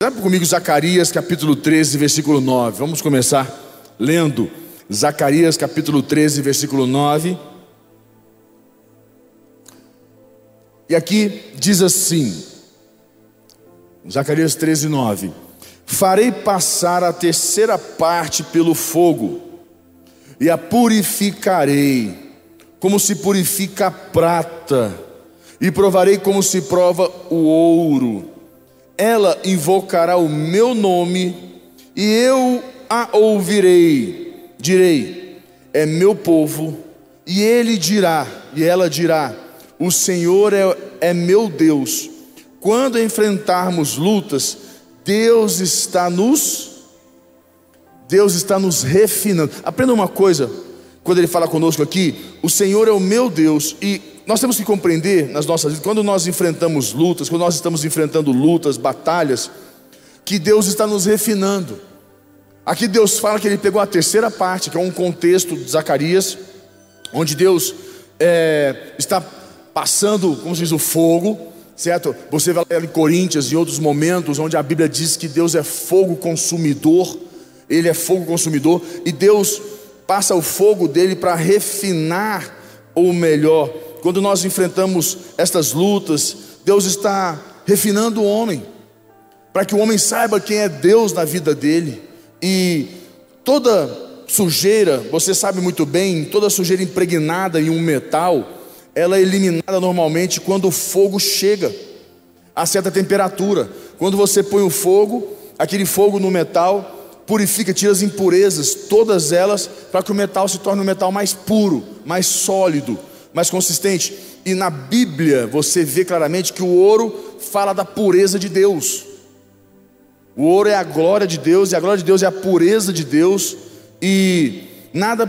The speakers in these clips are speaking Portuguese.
Abre comigo Zacarias capítulo 13, versículo 9. Vamos começar lendo Zacarias capítulo 13, versículo 9. E aqui diz assim, Zacarias 13, 9: Farei passar a terceira parte pelo fogo, e a purificarei, como se purifica a prata, e provarei como se prova o ouro ela invocará o meu nome e eu a ouvirei. Direi: É meu povo. E ele dirá, e ela dirá: O Senhor é, é meu Deus. Quando enfrentarmos lutas, Deus está nos Deus está nos refinando. Aprenda uma coisa, quando ele fala conosco aqui, o Senhor é o meu Deus e nós temos que compreender nas nossas vidas, quando nós enfrentamos lutas, quando nós estamos enfrentando lutas, batalhas, que Deus está nos refinando. Aqui Deus fala que Ele pegou a terceira parte, que é um contexto de Zacarias, onde Deus é, está passando, como se diz, o fogo, certo? Você vai ler em Coríntios e outros momentos, onde a Bíblia diz que Deus é fogo consumidor, Ele é fogo consumidor, e Deus passa o fogo dele para refinar, ou melhor, quando nós enfrentamos estas lutas, Deus está refinando o homem, para que o homem saiba quem é Deus na vida dele, e toda sujeira, você sabe muito bem, toda sujeira impregnada em um metal, ela é eliminada normalmente quando o fogo chega a certa temperatura. Quando você põe o fogo, aquele fogo no metal purifica, tira as impurezas, todas elas, para que o metal se torne um metal mais puro, mais sólido mais consistente. E na Bíblia você vê claramente que o ouro fala da pureza de Deus. O ouro é a glória de Deus, e a glória de Deus é a pureza de Deus, e nada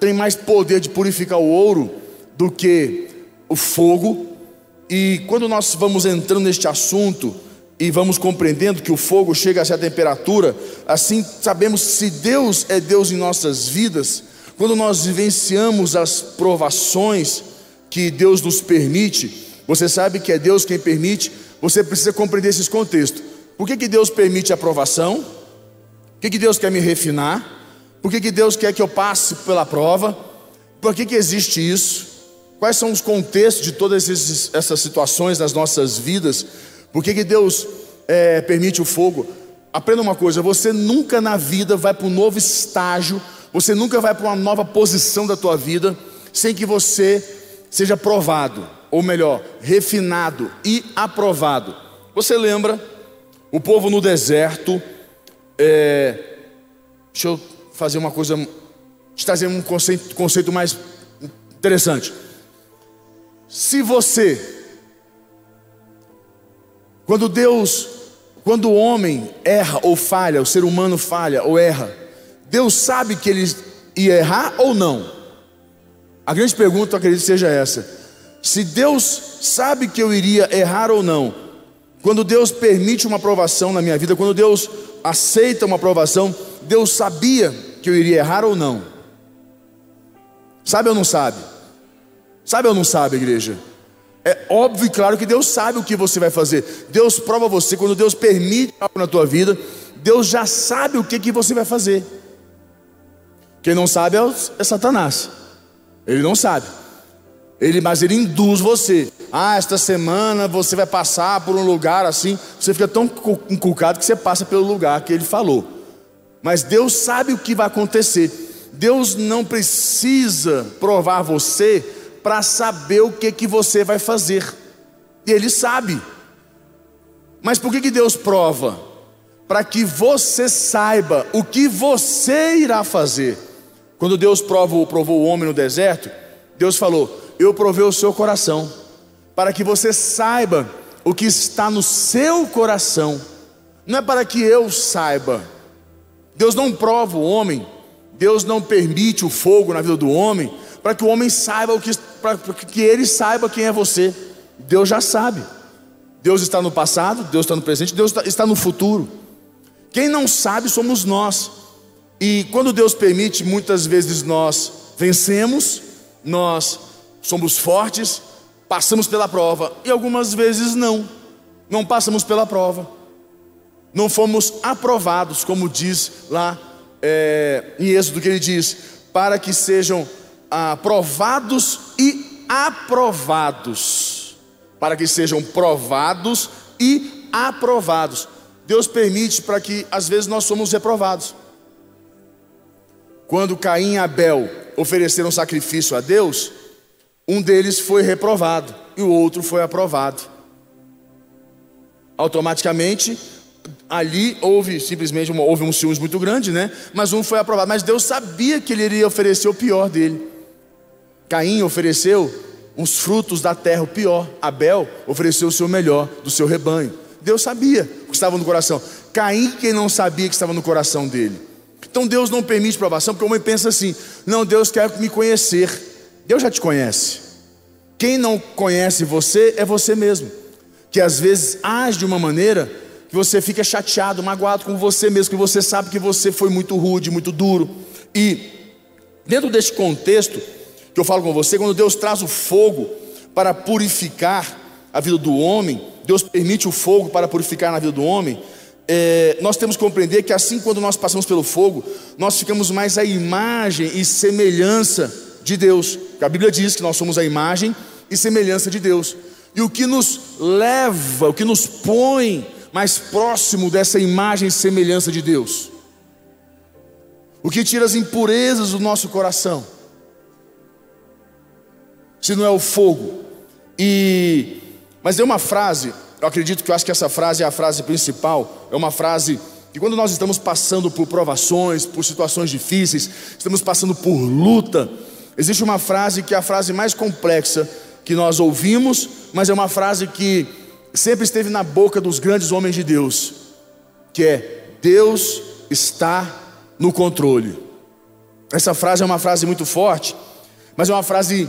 tem mais poder de purificar o ouro do que o fogo. E quando nós vamos entrando neste assunto e vamos compreendendo que o fogo chega a essa temperatura, assim sabemos se Deus é Deus em nossas vidas, quando nós vivenciamos as provações que Deus nos permite, você sabe que é Deus quem permite, você precisa compreender esses contextos. Por que, que Deus permite a provação? Por que, que Deus quer me refinar? Por que, que Deus quer que eu passe pela prova? Por que, que existe isso? Quais são os contextos de todas esses, essas situações nas nossas vidas? Por que, que Deus é, permite o fogo? Aprenda uma coisa: você nunca na vida vai para um novo estágio você nunca vai para uma nova posição da tua vida sem que você seja provado, ou melhor, refinado e aprovado. Você lembra o povo no deserto? É, deixa eu fazer uma coisa, trazer um conceito, conceito mais interessante. Se você, quando Deus, quando o homem erra ou falha, o ser humano falha ou erra, Deus sabe que ele ia errar ou não? A grande pergunta, eu acredito, seja essa: se Deus sabe que eu iria errar ou não, quando Deus permite uma aprovação na minha vida, quando Deus aceita uma aprovação, Deus sabia que eu iria errar ou não? Sabe ou não sabe? Sabe ou não sabe, igreja? É óbvio e claro que Deus sabe o que você vai fazer. Deus prova você, quando Deus permite algo na tua vida, Deus já sabe o que, que você vai fazer. Quem não sabe é, é Satanás. Ele não sabe. Ele, mas ele induz você. Ah, esta semana você vai passar por um lugar assim. Você fica tão inculcado que você passa pelo lugar que ele falou. Mas Deus sabe o que vai acontecer. Deus não precisa provar você para saber o que, que você vai fazer. E Ele sabe. Mas por que, que Deus prova? Para que você saiba o que você irá fazer. Quando Deus provou, provou o homem no deserto, Deus falou: Eu provei o seu coração, para que você saiba o que está no seu coração, não é para que eu saiba. Deus não prova o homem, Deus não permite o fogo na vida do homem, para que o homem saiba o que, para que ele saiba quem é você. Deus já sabe. Deus está no passado, Deus está no presente, Deus está no futuro. Quem não sabe somos nós. E quando Deus permite, muitas vezes nós vencemos, nós somos fortes, passamos pela prova, e algumas vezes não, não passamos pela prova. não fomos aprovados, como diz lá é, em Êxodo, que ele diz, para que sejam aprovados e aprovados. Para que sejam provados e aprovados. Deus permite para que às vezes nós somos reprovados. Quando Caim e Abel ofereceram sacrifício a Deus, um deles foi reprovado e o outro foi aprovado. Automaticamente, ali houve simplesmente uma, houve um ciúmes muito grande, né? Mas um foi aprovado. Mas Deus sabia que ele iria oferecer o pior dele. Caim ofereceu os frutos da terra, o pior. Abel ofereceu o seu melhor do seu rebanho. Deus sabia o que estava no coração. Caim, quem não sabia que estava no coração dele. Então Deus não permite provação, porque o homem pensa assim: não, Deus quer me conhecer. Deus já te conhece. Quem não conhece você é você mesmo, que às vezes age de uma maneira que você fica chateado, magoado com você mesmo, que você sabe que você foi muito rude, muito duro. E dentro deste contexto que eu falo com você, quando Deus traz o fogo para purificar a vida do homem, Deus permite o fogo para purificar na vida do homem. É, nós temos que compreender que assim quando nós passamos pelo fogo, nós ficamos mais a imagem e semelhança de Deus. A Bíblia diz que nós somos a imagem e semelhança de Deus. E o que nos leva, o que nos põe mais próximo dessa imagem e semelhança de Deus. O que tira as impurezas do nosso coração. Se não é o fogo. E mas é uma frase, eu acredito que eu acho que essa frase é a frase principal, é uma frase que quando nós estamos passando por provações, por situações difíceis, estamos passando por luta, existe uma frase que é a frase mais complexa que nós ouvimos, mas é uma frase que sempre esteve na boca dos grandes homens de Deus, que é Deus está no controle. Essa frase é uma frase muito forte, mas é uma frase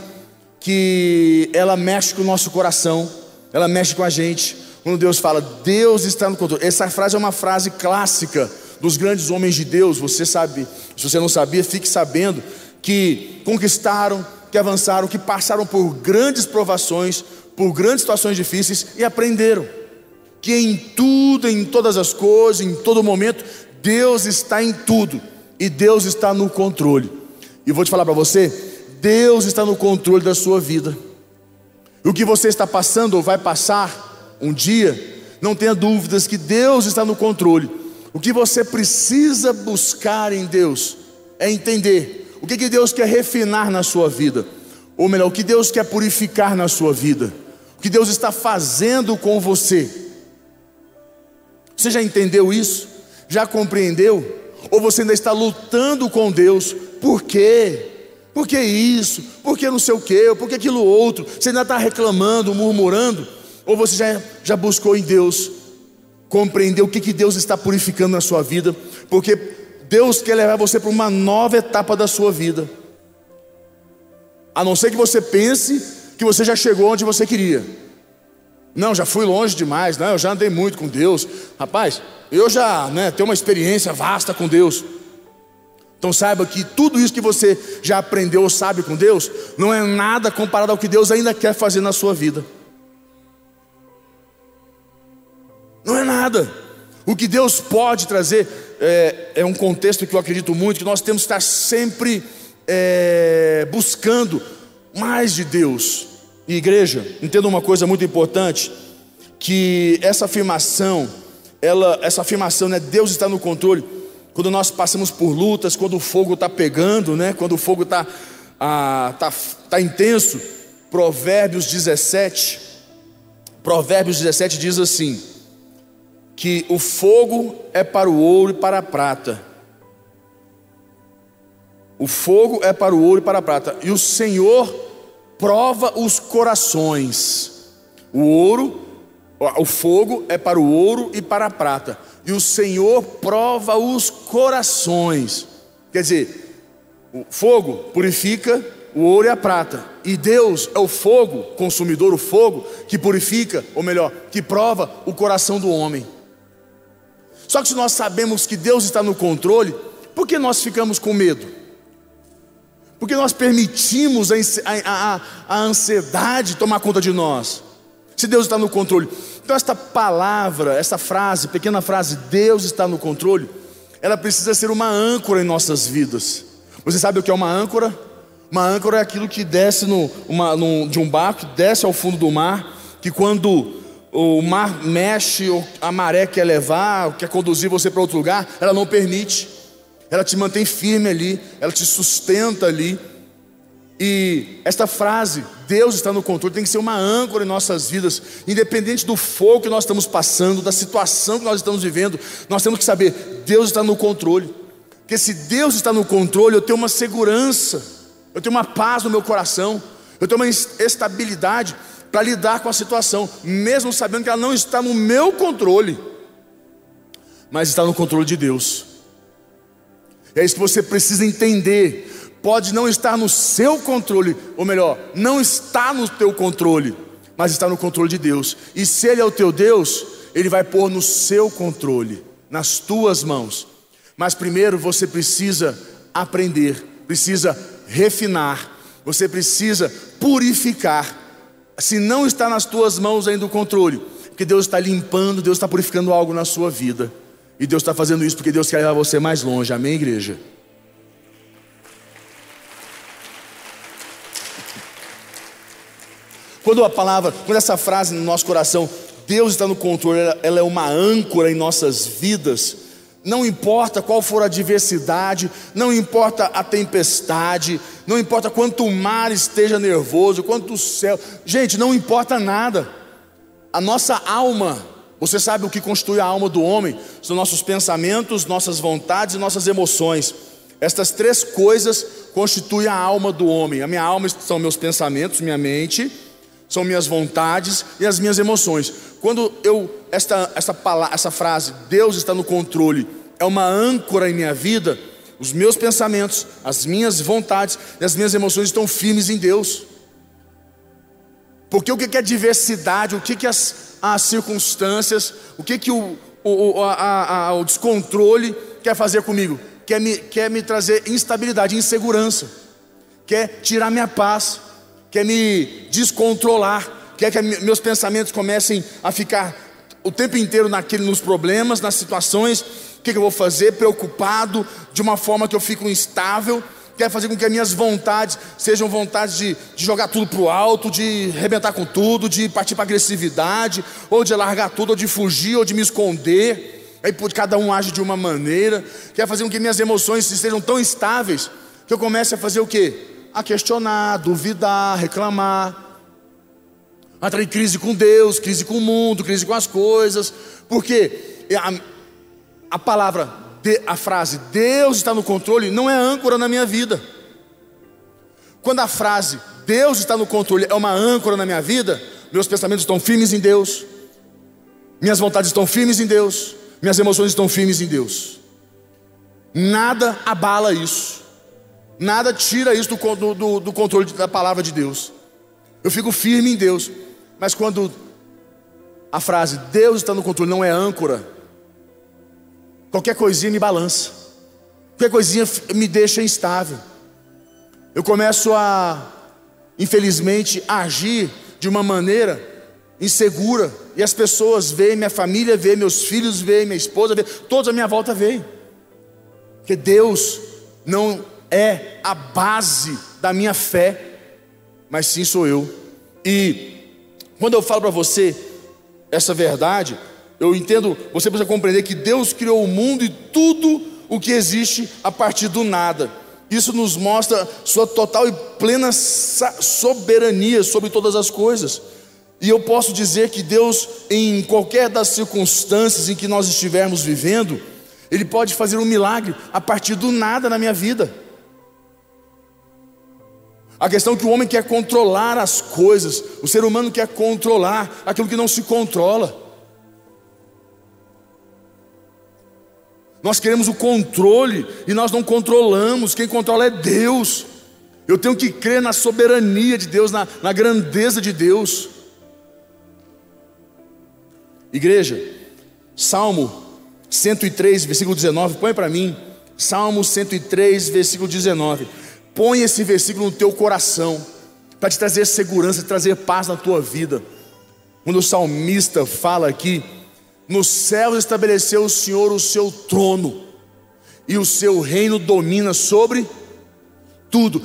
que ela mexe com o nosso coração, ela mexe com a gente. Quando Deus fala, Deus está no controle. Essa frase é uma frase clássica dos grandes homens de Deus. Você sabe, se você não sabia, fique sabendo que conquistaram, que avançaram, que passaram por grandes provações, por grandes situações difíceis e aprenderam que em tudo, em todas as coisas, em todo momento, Deus está em tudo e Deus está no controle. E vou te falar para você, Deus está no controle da sua vida. O que você está passando ou vai passar um dia, não tenha dúvidas que Deus está no controle. O que você precisa buscar em Deus é entender o que, que Deus quer refinar na sua vida, ou melhor, o que Deus quer purificar na sua vida o que Deus está fazendo com você. Você já entendeu isso? Já compreendeu? Ou você ainda está lutando com Deus? Por quê? Por que isso? Por que não sei o quê? Por que aquilo outro? Você ainda está reclamando, murmurando? Ou você já, já buscou em Deus compreender o que, que Deus está purificando na sua vida? Porque Deus quer levar você para uma nova etapa da sua vida. A não ser que você pense que você já chegou onde você queria. Não, já fui longe demais, não, eu já andei muito com Deus. Rapaz, eu já né, tenho uma experiência vasta com Deus. Então saiba que tudo isso que você já aprendeu ou sabe com Deus, não é nada comparado ao que Deus ainda quer fazer na sua vida. Não é nada. O que Deus pode trazer é, é um contexto que eu acredito muito, que nós temos que estar sempre é, buscando mais de Deus. E igreja, entenda uma coisa muito importante, que essa afirmação, ela, essa afirmação, né, Deus está no controle. Quando nós passamos por lutas, quando o fogo está pegando, né, quando o fogo está ah, tá, tá intenso, Provérbios 17, Provérbios 17 diz assim: que o fogo é para o ouro e para a prata. O fogo é para o ouro e para a prata, e o Senhor prova os corações. O ouro, o fogo é para o ouro e para a prata, e o Senhor prova os corações. Quer dizer, o fogo purifica o ouro e a prata, e Deus é o fogo, consumidor, o fogo que purifica, ou melhor, que prova o coração do homem. Só que se nós sabemos que Deus está no controle, por que nós ficamos com medo? Porque nós permitimos a, a, a, a ansiedade tomar conta de nós. Se Deus está no controle. Então, esta palavra, essa frase, pequena frase, Deus está no controle, ela precisa ser uma âncora em nossas vidas. Você sabe o que é uma âncora? Uma âncora é aquilo que desce no, uma, no, de um barco, desce ao fundo do mar, que quando o mar mexe, a maré quer levar, quer conduzir você para outro lugar, ela não permite. Ela te mantém firme ali, ela te sustenta ali. E esta frase, Deus está no controle, tem que ser uma âncora em nossas vidas, independente do fogo que nós estamos passando, da situação que nós estamos vivendo, nós temos que saber, Deus está no controle. Porque se Deus está no controle, eu tenho uma segurança, eu tenho uma paz no meu coração, eu tenho uma estabilidade para lidar com a situação, mesmo sabendo que ela não está no meu controle, mas está no controle de Deus. É isso que você precisa entender pode não estar no seu controle, ou melhor, não está no teu controle, mas está no controle de Deus. E se Ele é o teu Deus, Ele vai pôr no seu controle, nas tuas mãos. Mas primeiro você precisa aprender, precisa refinar, você precisa purificar. Se não está nas tuas mãos ainda o controle, porque Deus está limpando, Deus está purificando algo na sua vida. E Deus está fazendo isso porque Deus quer levar você mais longe. Amém, igreja? Quando a palavra, quando essa frase no nosso coração, Deus está no controle, ela é uma âncora em nossas vidas. Não importa qual for a adversidade, não importa a tempestade, não importa quanto o mar esteja nervoso, quanto o céu, gente, não importa nada. A nossa alma, você sabe o que constitui a alma do homem? São nossos pensamentos, nossas vontades e nossas emoções. Estas três coisas constituem a alma do homem. A minha alma são meus pensamentos, minha mente são minhas vontades e as minhas emoções. Quando eu esta essa palavra, essa frase, Deus está no controle, é uma âncora em minha vida, os meus pensamentos, as minhas vontades e as minhas emoções estão firmes em Deus. Porque o que é diversidade, o que é as, as circunstâncias, o que que o, o, a, a, o descontrole quer fazer comigo? Quer me, quer me trazer instabilidade, insegurança, quer tirar minha paz. Quer me descontrolar, quer que meus pensamentos comecem a ficar o tempo inteiro naquele, nos problemas, nas situações, o que, que eu vou fazer, preocupado, de uma forma que eu fico instável, quer fazer com que as minhas vontades sejam vontades de, de jogar tudo para o alto, de arrebentar com tudo, de partir para agressividade, ou de largar tudo, ou de fugir, ou de me esconder. Aí cada um age de uma maneira, quer fazer com que minhas emoções sejam tão instáveis que eu comece a fazer o quê? a questionar, duvidar, reclamar, entrar em crise com Deus, crise com o mundo, crise com as coisas, porque a, a palavra, a frase Deus está no controle não é âncora na minha vida. Quando a frase Deus está no controle é uma âncora na minha vida, meus pensamentos estão firmes em Deus, minhas vontades estão firmes em Deus, minhas emoções estão firmes em Deus. Nada abala isso. Nada tira isso do, do, do controle da palavra de Deus. Eu fico firme em Deus. Mas quando a frase Deus está no controle não é âncora, qualquer coisinha me balança, qualquer coisinha me deixa instável. Eu começo a, infelizmente, agir de uma maneira insegura, e as pessoas veem, minha família vê, meus filhos veem, minha esposa vê, todos à minha volta veem. Porque Deus não é a base da minha fé, mas sim sou eu. E quando eu falo para você essa verdade, eu entendo, você precisa compreender que Deus criou o mundo e tudo o que existe a partir do nada. Isso nos mostra sua total e plena soberania sobre todas as coisas. E eu posso dizer que Deus, em qualquer das circunstâncias em que nós estivermos vivendo, Ele pode fazer um milagre a partir do nada na minha vida. A questão é que o homem quer controlar as coisas, o ser humano quer controlar aquilo que não se controla. Nós queremos o controle e nós não controlamos, quem controla é Deus. Eu tenho que crer na soberania de Deus, na, na grandeza de Deus. Igreja, Salmo 103, versículo 19, põe para mim. Salmo 103, versículo 19. Põe esse versículo no teu coração, para te trazer segurança, trazer paz na tua vida. Quando o salmista fala aqui, nos céus estabeleceu o Senhor o seu trono, e o seu reino domina sobre tudo.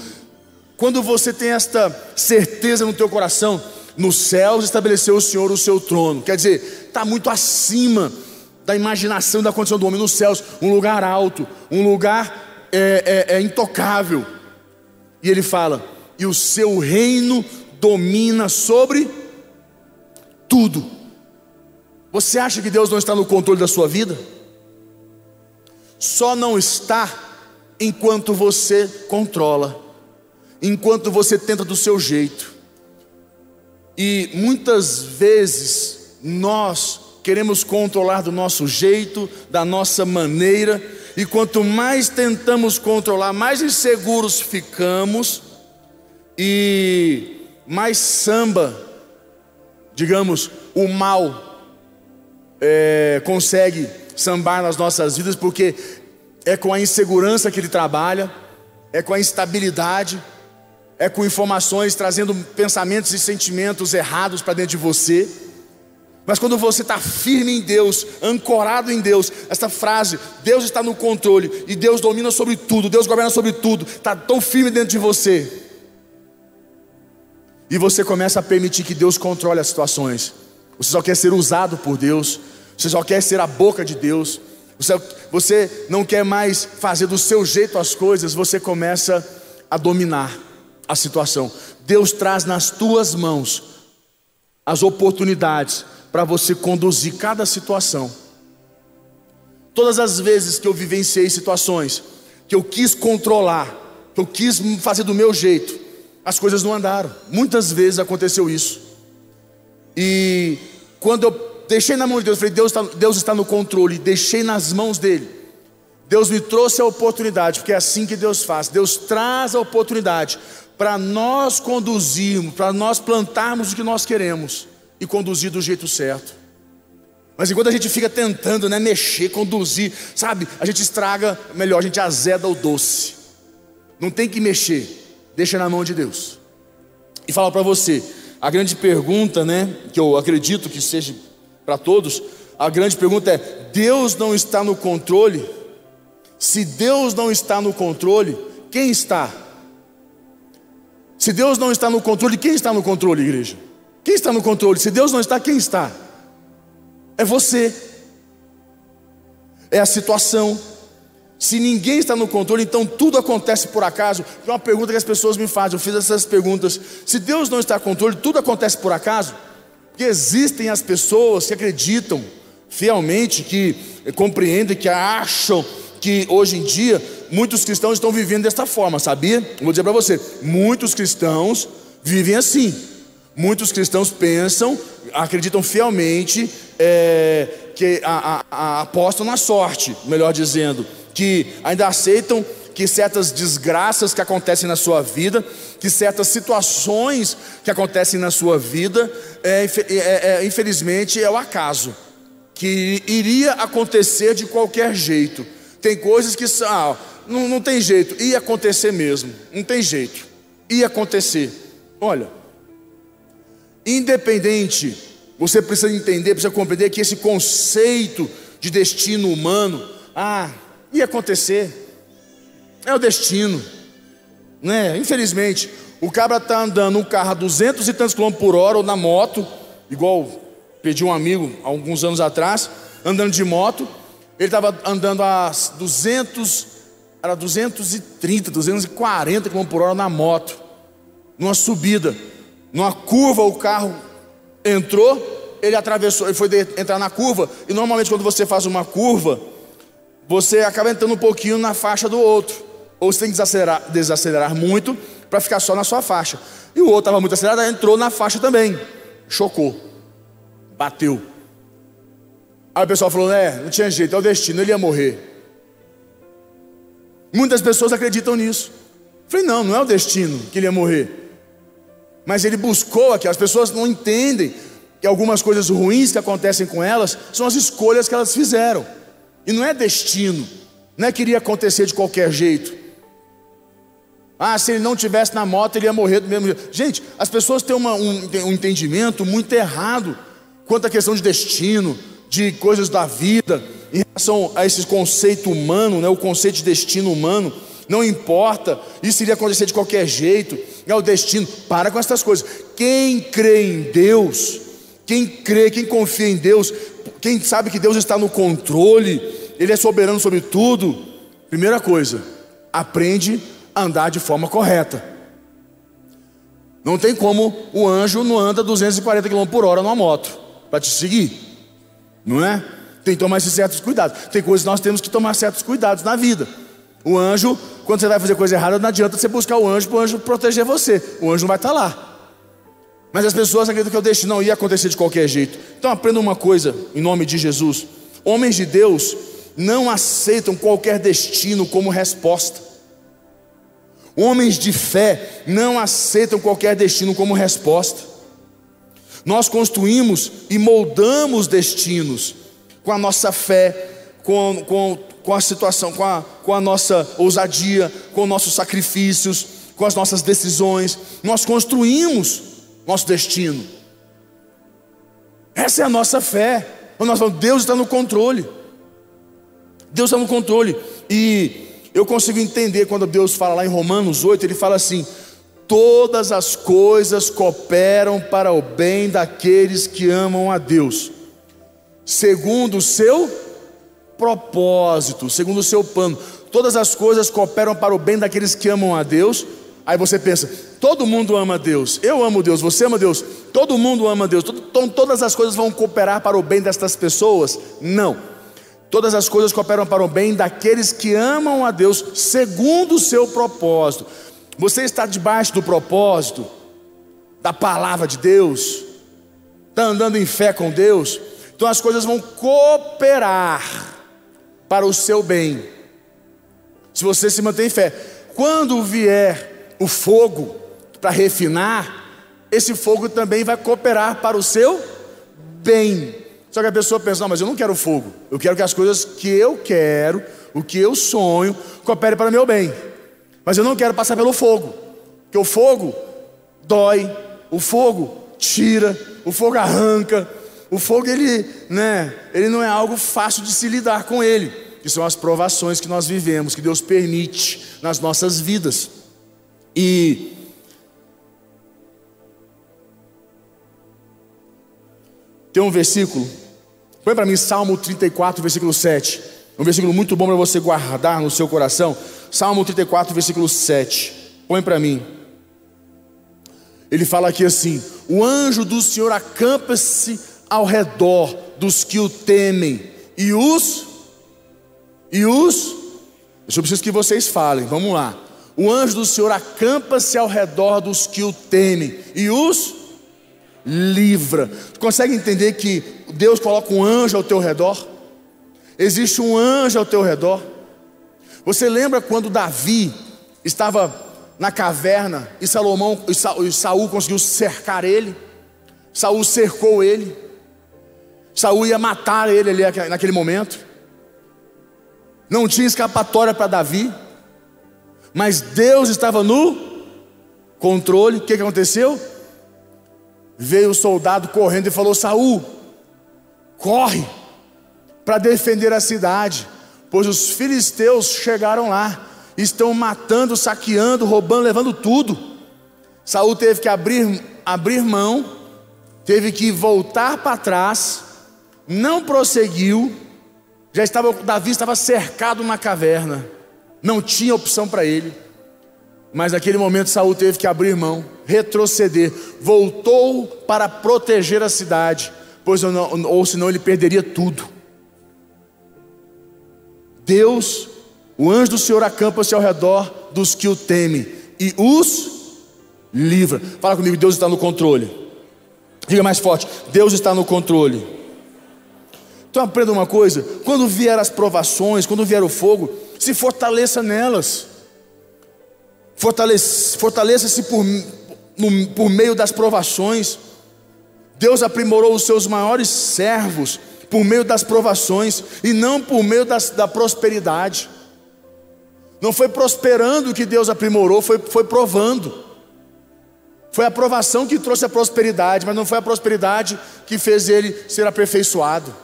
Quando você tem esta certeza no teu coração, nos céus estabeleceu o Senhor o seu trono, quer dizer, está muito acima da imaginação da condição do homem nos céus, um lugar alto, um lugar é, é, é intocável. E ele fala: e o seu reino domina sobre tudo. Você acha que Deus não está no controle da sua vida? Só não está enquanto você controla, enquanto você tenta do seu jeito. E muitas vezes nós queremos controlar do nosso jeito, da nossa maneira, e quanto mais tentamos controlar, mais inseguros ficamos e mais samba, digamos, o mal é, consegue sambar nas nossas vidas, porque é com a insegurança que ele trabalha, é com a instabilidade, é com informações trazendo pensamentos e sentimentos errados para dentro de você. Mas quando você está firme em Deus, ancorado em Deus, essa frase, Deus está no controle e Deus domina sobre tudo, Deus governa sobre tudo, está tão firme dentro de você. E você começa a permitir que Deus controle as situações. Você só quer ser usado por Deus, você só quer ser a boca de Deus, você, você não quer mais fazer do seu jeito as coisas, você começa a dominar a situação. Deus traz nas tuas mãos as oportunidades para você conduzir cada situação. Todas as vezes que eu vivenciei situações que eu quis controlar, que eu quis fazer do meu jeito, as coisas não andaram. Muitas vezes aconteceu isso. E quando eu deixei na mão de Deus, falei: Deus está, Deus está no controle, deixei nas mãos dele. Deus me trouxe a oportunidade, porque é assim que Deus faz. Deus traz a oportunidade para nós conduzirmos, para nós plantarmos o que nós queremos e conduzir do jeito certo. Mas enquanto a gente fica tentando, né, mexer, conduzir, sabe, a gente estraga, melhor, a gente azeda o doce. Não tem que mexer, deixa na mão de Deus. E fala para você, a grande pergunta, né, que eu acredito que seja para todos, a grande pergunta é: Deus não está no controle? Se Deus não está no controle, quem está? Se Deus não está no controle, quem está no controle, igreja? Quem está no controle? Se Deus não está, quem está? É você. É a situação. Se ninguém está no controle, então tudo acontece por acaso. É uma pergunta que as pessoas me fazem. Eu fiz essas perguntas. Se Deus não está no controle, tudo acontece por acaso? Porque existem as pessoas que acreditam fielmente, que compreendem, que acham que hoje em dia muitos cristãos estão vivendo desta forma, sabia? Vou dizer para você: muitos cristãos vivem assim. Muitos cristãos pensam, acreditam fielmente é, que a, a, a, apostam na sorte, melhor dizendo, que ainda aceitam que certas desgraças que acontecem na sua vida, que certas situações que acontecem na sua vida, é, é, é, infelizmente é o acaso, que iria acontecer de qualquer jeito. Tem coisas que ah, não, não tem jeito, ia acontecer mesmo, não tem jeito, ia acontecer. Olha, Independente, você precisa entender, precisa compreender que esse conceito de destino humano, ah, ia acontecer, é o destino, né? Infelizmente, o cabra está andando um carro a 200 e tantos quilômetros por hora ou na moto, igual pedi um amigo alguns anos atrás, andando de moto, ele estava andando a 200, era 230, 240 km por hora na moto, numa subida. Numa curva o carro entrou, ele atravessou, ele foi entrar na curva, e normalmente quando você faz uma curva, você acaba entrando um pouquinho na faixa do outro. Ou você tem que desacelerar, desacelerar muito para ficar só na sua faixa. E o outro estava muito acelerado, entrou na faixa também. Chocou. Bateu. Aí o pessoal falou: é, não tinha jeito, é o destino, ele ia morrer. Muitas pessoas acreditam nisso. Falei, não, não é o destino que ele ia morrer. Mas ele buscou aqui, as pessoas não entendem que algumas coisas ruins que acontecem com elas são as escolhas que elas fizeram. E não é destino, não é que iria acontecer de qualquer jeito. Ah, se ele não tivesse na moto, ele ia morrer do mesmo jeito. Gente, as pessoas têm uma, um, um entendimento muito errado quanto à questão de destino, de coisas da vida, em relação a esse conceito humano, né, o conceito de destino humano. Não importa, isso iria acontecer de qualquer jeito, é o destino. Para com essas coisas. Quem crê em Deus, quem crê, quem confia em Deus, quem sabe que Deus está no controle, Ele é soberano sobre tudo. Primeira coisa, aprende a andar de forma correta. Não tem como o anjo não anda 240 km por hora numa moto para te seguir, não é? Tem que tomar esses certos cuidados. Tem coisas que nós temos que tomar certos cuidados na vida. O anjo, quando você vai fazer coisa errada, não adianta você buscar o anjo para o anjo proteger você. O anjo não vai estar tá lá. Mas as pessoas acreditam que o destino não ia acontecer de qualquer jeito. Então aprenda uma coisa em nome de Jesus. Homens de Deus não aceitam qualquer destino como resposta. Homens de fé não aceitam qualquer destino como resposta. Nós construímos e moldamos destinos com a nossa fé, com, com, com a situação, com a, com a nossa ousadia, com nossos sacrifícios, com as nossas decisões. Nós construímos nosso destino. Essa é a nossa fé. Nós falamos, Deus está no controle. Deus está no controle. E eu consigo entender quando Deus fala lá em Romanos 8, ele fala assim: todas as coisas cooperam para o bem daqueles que amam a Deus, segundo o seu propósito, segundo o seu plano. Todas as coisas cooperam para o bem daqueles que amam a Deus. Aí você pensa, todo mundo ama Deus, eu amo Deus, você ama Deus, todo mundo ama Deus, então todas as coisas vão cooperar para o bem destas pessoas? Não, todas as coisas cooperam para o bem daqueles que amam a Deus, segundo o seu propósito. Você está debaixo do propósito da palavra de Deus, está andando em fé com Deus, então as coisas vão cooperar para o seu bem. Se você se mantém em fé, quando vier o fogo para refinar, esse fogo também vai cooperar para o seu bem. Só que a pessoa pensa: não, mas eu não quero fogo, eu quero que as coisas que eu quero, o que eu sonho, coopere para o meu bem. Mas eu não quero passar pelo fogo, porque o fogo dói, o fogo tira, o fogo arranca, o fogo ele, né, ele não é algo fácil de se lidar com ele, que são as provações que nós vivemos, que Deus permite nas nossas vidas. E tem um versículo, põe para mim Salmo 34, versículo 7. Um versículo muito bom para você guardar no seu coração. Salmo 34, versículo 7. Põe para mim. Ele fala aqui assim: O anjo do Senhor acampa-se ao redor dos que o temem e os e os eu preciso que vocês falem. Vamos lá. O anjo do Senhor acampa-se ao redor dos que o temem e os livra. Tu consegue entender que Deus coloca um anjo ao teu redor? Existe um anjo ao teu redor. Você lembra quando Davi estava na caverna e Salomão e Saul conseguiu cercar ele? Saul cercou ele. Saul ia matar ele ali naquele momento. Não tinha escapatória para Davi. Mas Deus estava no controle. O que, que aconteceu? Veio o soldado correndo e falou: Saul, corre para defender a cidade, pois os filisteus chegaram lá, estão matando, saqueando, roubando, levando tudo. Saul teve que abrir, abrir mão, teve que voltar para trás não prosseguiu, já estava, Davi estava cercado na caverna, não tinha opção para ele. Mas naquele momento Saul teve que abrir mão, retroceder, voltou para proteger a cidade, pois ou, não, ou senão ele perderia tudo. Deus, o anjo do Senhor acampa-se ao redor dos que o temem e os livra. Fala comigo, Deus está no controle. Diga mais forte: Deus está no controle. Então aprenda uma coisa: quando vier as provações, quando vier o fogo, se fortaleça nelas. Fortaleça-se fortaleça por, por meio das provações. Deus aprimorou os seus maiores servos por meio das provações e não por meio das, da prosperidade. Não foi prosperando que Deus aprimorou, foi, foi provando. Foi a aprovação que trouxe a prosperidade, mas não foi a prosperidade que fez ele ser aperfeiçoado.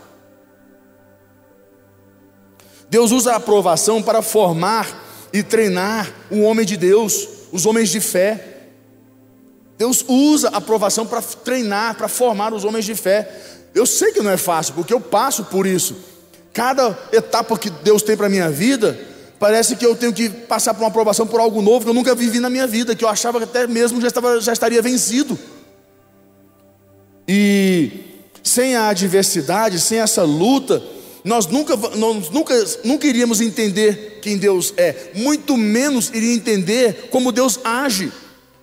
Deus usa a aprovação para formar e treinar um homem de Deus, os homens de fé. Deus usa a aprovação para treinar, para formar os homens de fé. Eu sei que não é fácil, porque eu passo por isso. Cada etapa que Deus tem para a minha vida, parece que eu tenho que passar por uma aprovação por algo novo que eu nunca vivi na minha vida, que eu achava que até mesmo já, estava, já estaria vencido. E sem a adversidade, sem essa luta, nós nunca, nós nunca, nunca iríamos entender quem Deus é, muito menos iria entender como Deus age.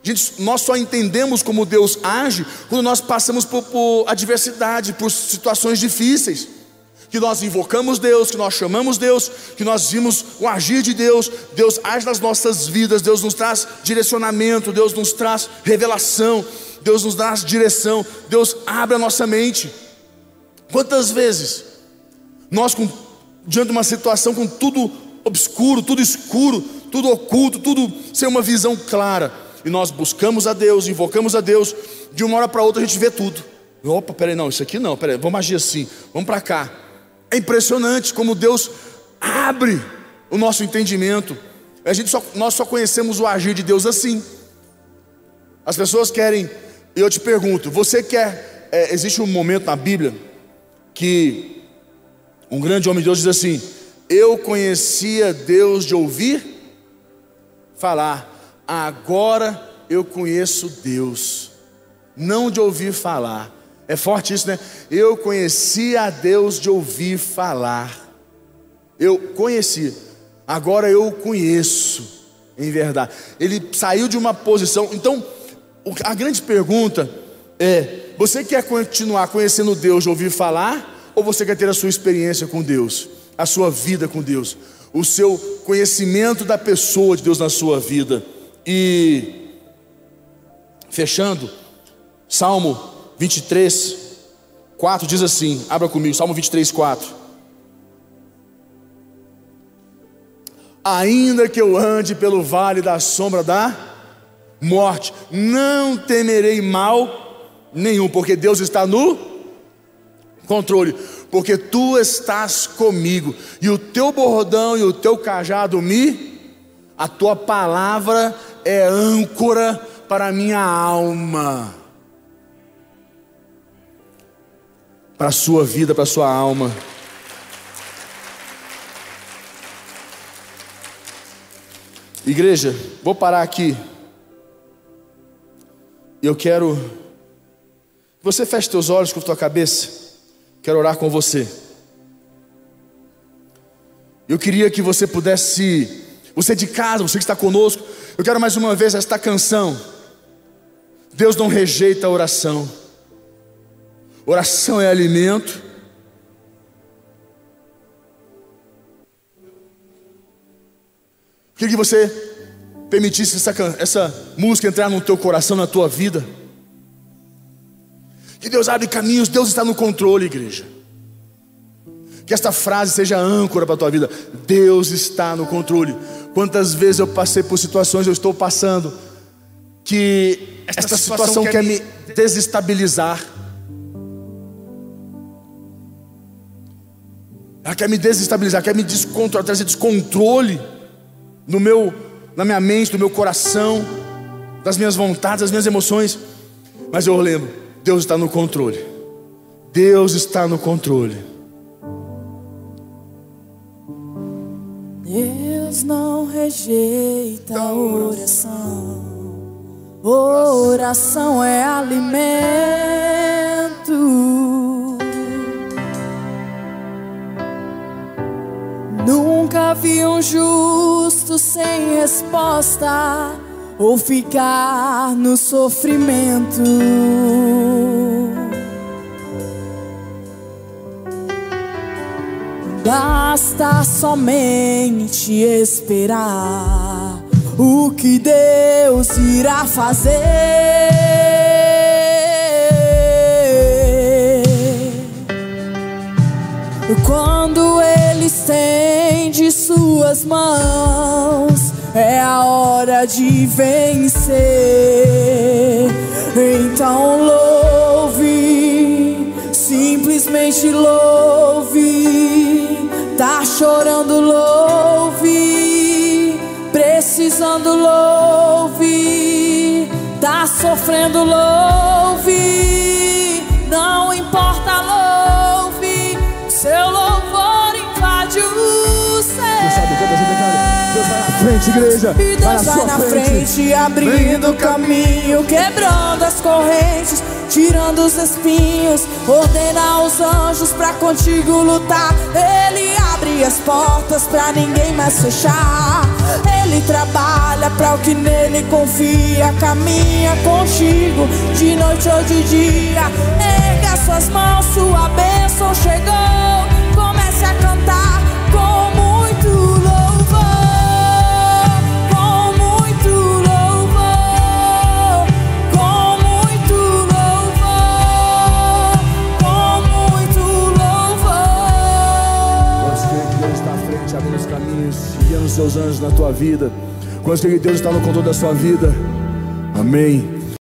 Gente, nós só entendemos como Deus age quando nós passamos por, por adversidade, por situações difíceis. Que nós invocamos Deus, que nós chamamos Deus, que nós vimos o agir de Deus, Deus age nas nossas vidas, Deus nos traz direcionamento, Deus nos traz revelação, Deus nos dá direção, Deus abre a nossa mente. Quantas vezes nós, com, diante de uma situação com tudo obscuro, tudo escuro, tudo oculto, tudo sem uma visão clara, e nós buscamos a Deus, invocamos a Deus, de uma hora para outra a gente vê tudo. Opa, peraí, não, isso aqui não, peraí, vamos agir assim, vamos para cá. É impressionante como Deus abre o nosso entendimento. A gente só, nós só conhecemos o agir de Deus assim. As pessoas querem, eu te pergunto, você quer, é, existe um momento na Bíblia que um grande homem de Deus diz assim: Eu conhecia Deus de ouvir falar, agora eu conheço Deus, não de ouvir falar. É forte isso, né? Eu conhecia a Deus de ouvir falar. Eu conheci, agora eu o conheço, em verdade. Ele saiu de uma posição. Então, a grande pergunta é: você quer continuar conhecendo Deus de ouvir falar? Ou você quer ter a sua experiência com Deus, a sua vida com Deus, o seu conhecimento da pessoa de Deus na sua vida? E fechando, Salmo 23, 4 diz assim: abra comigo, Salmo 23, 4. Ainda que eu ande pelo vale da sombra da morte, não temerei mal nenhum, porque Deus está no controle, porque tu estás comigo, e o teu bordão e o teu cajado me, a tua palavra é âncora para a minha alma, para a sua vida, para a sua alma. Igreja, vou parar aqui. Eu quero. Você feche teus olhos com a tua cabeça. Quero orar com você. Eu queria que você pudesse, você de casa, você que está conosco, eu quero mais uma vez esta canção. Deus não rejeita a oração. Oração é alimento. Queria que você permitisse essa, essa música entrar no teu coração, na tua vida. Que Deus abre caminhos, Deus está no controle, igreja. Que esta frase seja âncora para a tua vida. Deus está no controle. Quantas vezes eu passei por situações, eu estou passando, que esta, esta situação, situação quer me desestabilizar. Ela quer me desestabilizar, quer me descontrolar, trazer descontrole no meu, na minha mente, no meu coração, das minhas vontades, das minhas emoções. Mas eu lembro, Deus está no controle. Deus está no controle. Deus não rejeita a oração. Oração é alimento. Nunca vi um justo sem resposta ou ficar no sofrimento. Basta somente esperar o que Deus irá fazer. Quando Ele estende suas mãos, é a hora de vencer. Então louve, simplesmente louve. Tá chorando, louve. Precisando, louve. Tá sofrendo, louve. Não importa, louve. Seu louvor invade o céu. Sabe. Deus vai na frente, igreja. E Vai Deus vai sua na frente. frente, abrindo o caminho, quebrando as correntes, tirando os espinhos, ordena os anjos pra contigo lutar. Ele abre as portas pra ninguém mais fechar. Ele trabalha pra o que nele confia, caminha contigo de noite ou de dia. Erga suas mãos, sua bênção chegou. Comece a cantar seus anjos na tua vida? Quantos que Deus está no controle da sua vida? Amém.